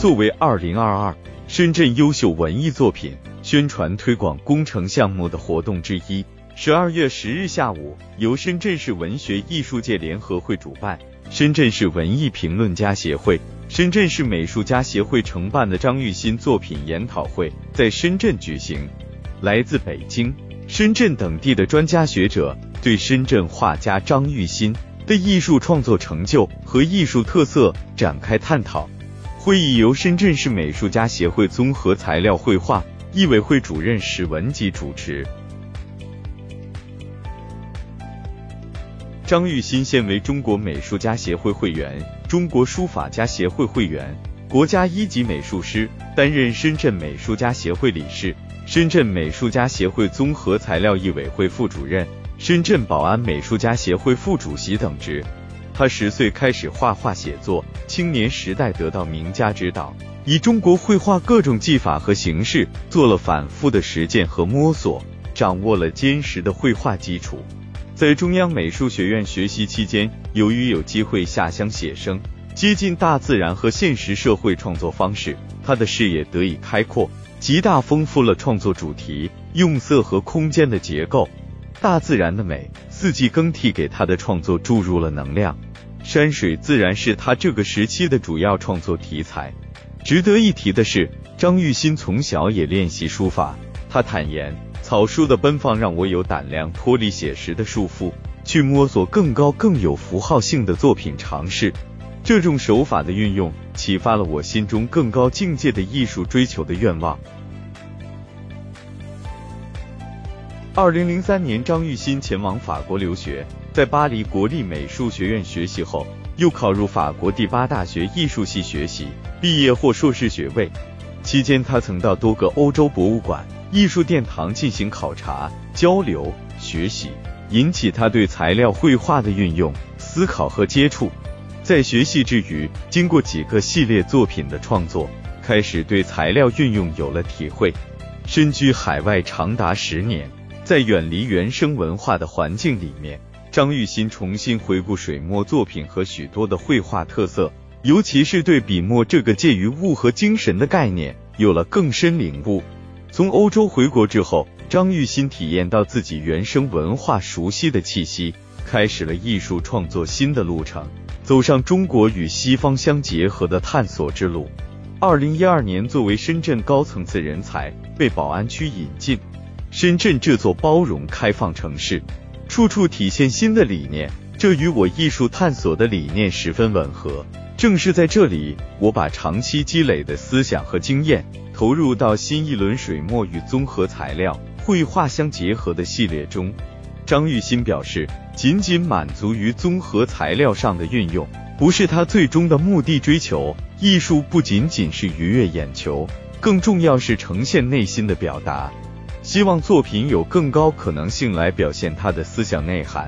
作为二零二二深圳优秀文艺作品宣传推广工程项目的活动之一，十二月十日下午，由深圳市文学艺术界联合会主办，深圳市文艺评论家协会、深圳市美术家协会承办的张玉新作品研讨会在深圳举行。来自北京、深圳等地的专家学者对深圳画家张玉新的艺术创作成就和艺术特色展开探讨。会议由深圳市美术家协会综合材料绘画艺委会主任史文吉主持。张玉新现为中国美术家协会会员、中国书法家协会会员、国家一级美术师，担任深圳美术家协会理事。深圳美术家协会综合材料艺委会副主任、深圳宝安美术家协会副主席等职。他十岁开始画画写作，青年时代得到名家指导，以中国绘画各种技法和形式做了反复的实践和摸索，掌握了坚实的绘画基础。在中央美术学院学习期间，由于有机会下乡写生，接近大自然和现实社会创作方式，他的视野得以开阔。极大丰富了创作主题、用色和空间的结构。大自然的美、四季更替给他的创作注入了能量。山水自然是他这个时期的主要创作题材。值得一提的是，张玉新从小也练习书法。他坦言，草书的奔放让我有胆量脱离写实的束缚，去摸索更高、更有符号性的作品尝试。这种手法的运用，启发了我心中更高境界的艺术追求的愿望。二零零三年，张玉新前往法国留学，在巴黎国立美术学院学习后，又考入法国第八大学艺术系学习，毕业获硕士学位。期间，他曾到多个欧洲博物馆、艺术殿堂进行考察、交流、学习，引起他对材料绘画的运用、思考和接触。在学习之余，经过几个系列作品的创作，开始对材料运用有了体会。身居海外长达十年，在远离原生文化的环境里面，张玉新重新回顾水墨作品和许多的绘画特色，尤其是对笔墨这个介于物和精神的概念有了更深领悟。从欧洲回国之后，张玉新体验到自己原生文化熟悉的气息，开始了艺术创作新的路程。走上中国与西方相结合的探索之路。二零一二年，作为深圳高层次人才被宝安区引进。深圳这座包容开放城市，处处体现新的理念，这与我艺术探索的理念十分吻合。正是在这里，我把长期积累的思想和经验投入到新一轮水墨与综合材料绘画相结合的系列中。张玉新表示，仅仅满足于综合材料上的运用，不是他最终的目的追求。艺术不仅仅是愉悦眼球，更重要是呈现内心的表达。希望作品有更高可能性来表现他的思想内涵。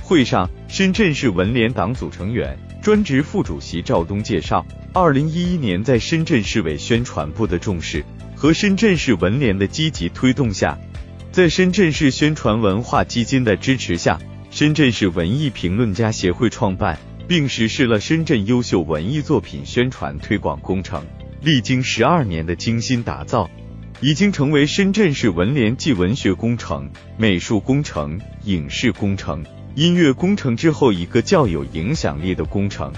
会上，深圳市文联党组成员、专职副主席赵东介绍，二零一一年在深圳市委宣传部的重视。和深圳市文联的积极推动下，在深圳市宣传文化基金的支持下，深圳市文艺评论家协会创办并实施了深圳优秀文艺作品宣传推广工程。历经十二年的精心打造，已经成为深圳市文联继文学工程、美术工程、影视工程、音乐工程之后一个较有影响力的工程。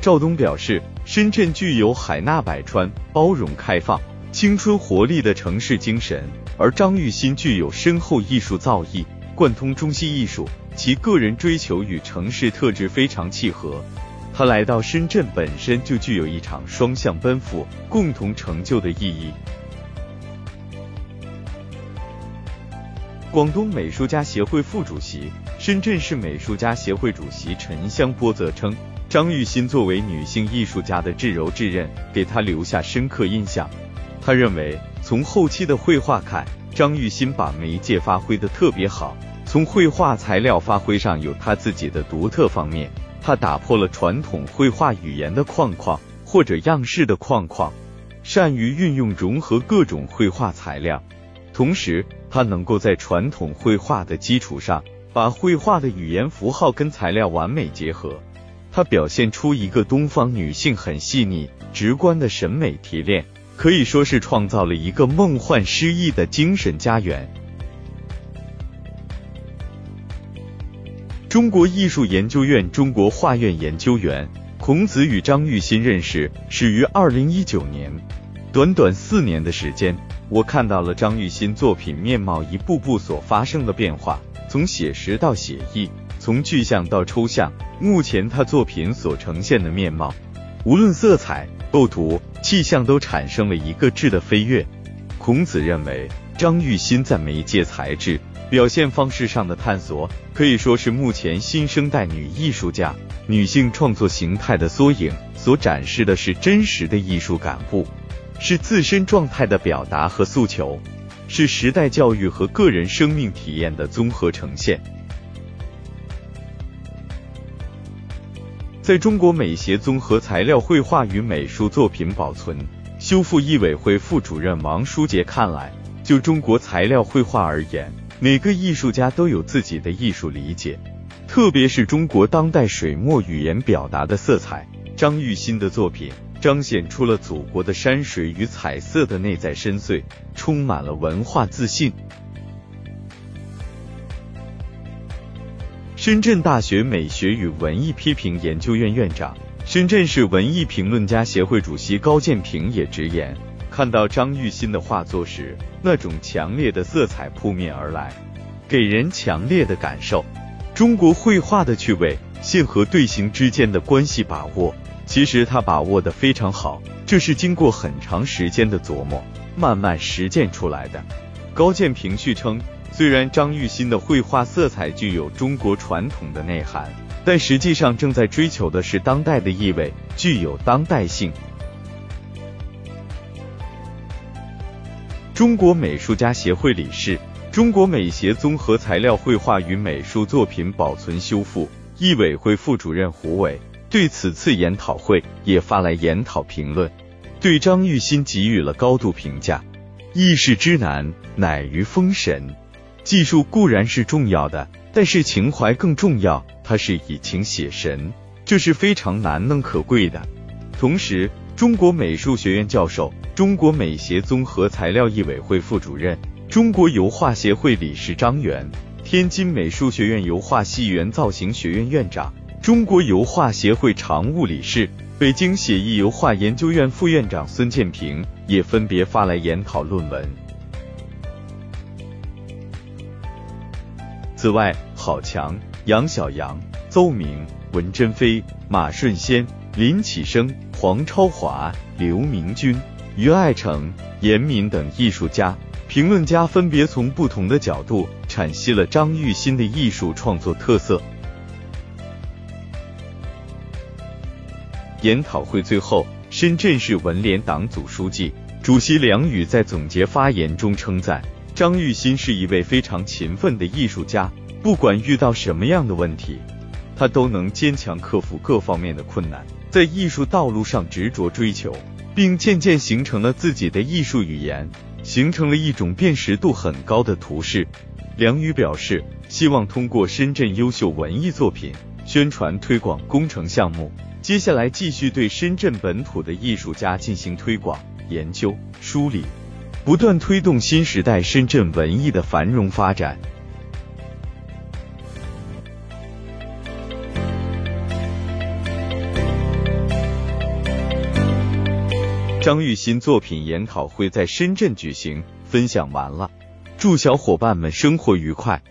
赵东表示，深圳具有海纳百川、包容开放。青春活力的城市精神，而张玉新具有深厚艺术造诣，贯通中西艺术，其个人追求与城市特质非常契合。他来到深圳本身就具有一场双向奔赴、共同成就的意义。广东美术家协会副主席、深圳市美术家协会主席陈香波则称，张玉新作为女性艺术家的至柔至韧，给他留下深刻印象。他认为，从后期的绘画看，张玉新把媒介发挥的特别好，从绘画材料发挥上有他自己的独特方面。他打破了传统绘画语言的框框或者样式的框框，善于运用融合各种绘画材料，同时他能够在传统绘画的基础上，把绘画的语言符号跟材料完美结合。她表现出一个东方女性很细腻、直观的审美提炼，可以说是创造了一个梦幻诗意的精神家园。中国艺术研究院中国画院研究员孔子与张玉新认识始于二零一九年，短短四年的时间，我看到了张玉新作品面貌一步步所发生的变化，从写实到写意。从具象到抽象，目前他作品所呈现的面貌，无论色彩、构图、气象，都产生了一个质的飞跃。孔子认为，张玉新在媒介材质、表现方式上的探索，可以说是目前新生代女艺术家、女性创作形态的缩影，所展示的是真实的艺术感悟，是自身状态的表达和诉求，是时代教育和个人生命体验的综合呈现。在中国美协综合材料绘画与美术作品保存修复艺委会副主任王书杰看来，就中国材料绘画而言，每个艺术家都有自己的艺术理解，特别是中国当代水墨语言表达的色彩。张玉新的作品彰显出了祖国的山水与彩色的内在深邃，充满了文化自信。深圳大学美学与文艺批评研究院院长、深圳市文艺评论家协会主席高建平也直言，看到张玉新的画作时，那种强烈的色彩扑面而来，给人强烈的感受。中国绘画的趣味，线和队形之间的关系把握，其实他把握的非常好，这是经过很长时间的琢磨，慢慢实践出来的。高建平续称。虽然张玉新的绘画色彩具有中国传统的内涵，但实际上正在追求的是当代的意味，具有当代性。中国美术家协会理事、中国美协综合材料绘画与美术作品保存修复艺委会副主任胡伟对此次研讨会也发来研讨评论，对张玉新给予了高度评价：“易事之难，乃于封神。”技术固然是重要的，但是情怀更重要。他是以情写神，这是非常难能可贵的。同时，中国美术学院教授、中国美协综合材料艺委会副主任、中国油画协会理事张元，天津美术学院油画系原造型学院院长、中国油画协会常务理事、北京写意油画研究院副院长孙建平也分别发来研讨论文。此外，郝强、杨晓阳、邹明、文珍飞、马顺先、林启生、黄超华、刘明军、于爱成、严敏等艺术家、评论家分别从不同的角度阐析了张玉新的艺术创作特色。研讨会最后，深圳市文联党组书记、主席梁宇在总结发言中称赞。张玉新是一位非常勤奋的艺术家，不管遇到什么样的问题，他都能坚强克服各方面的困难，在艺术道路上执着追求，并渐渐形成了自己的艺术语言，形成了一种辨识度很高的图式。梁宇表示，希望通过深圳优秀文艺作品宣传推广工程项目，接下来继续对深圳本土的艺术家进行推广、研究、梳理。不断推动新时代深圳文艺的繁荣发展。张玉新作品研讨会在深圳举行，分享完了，祝小伙伴们生活愉快。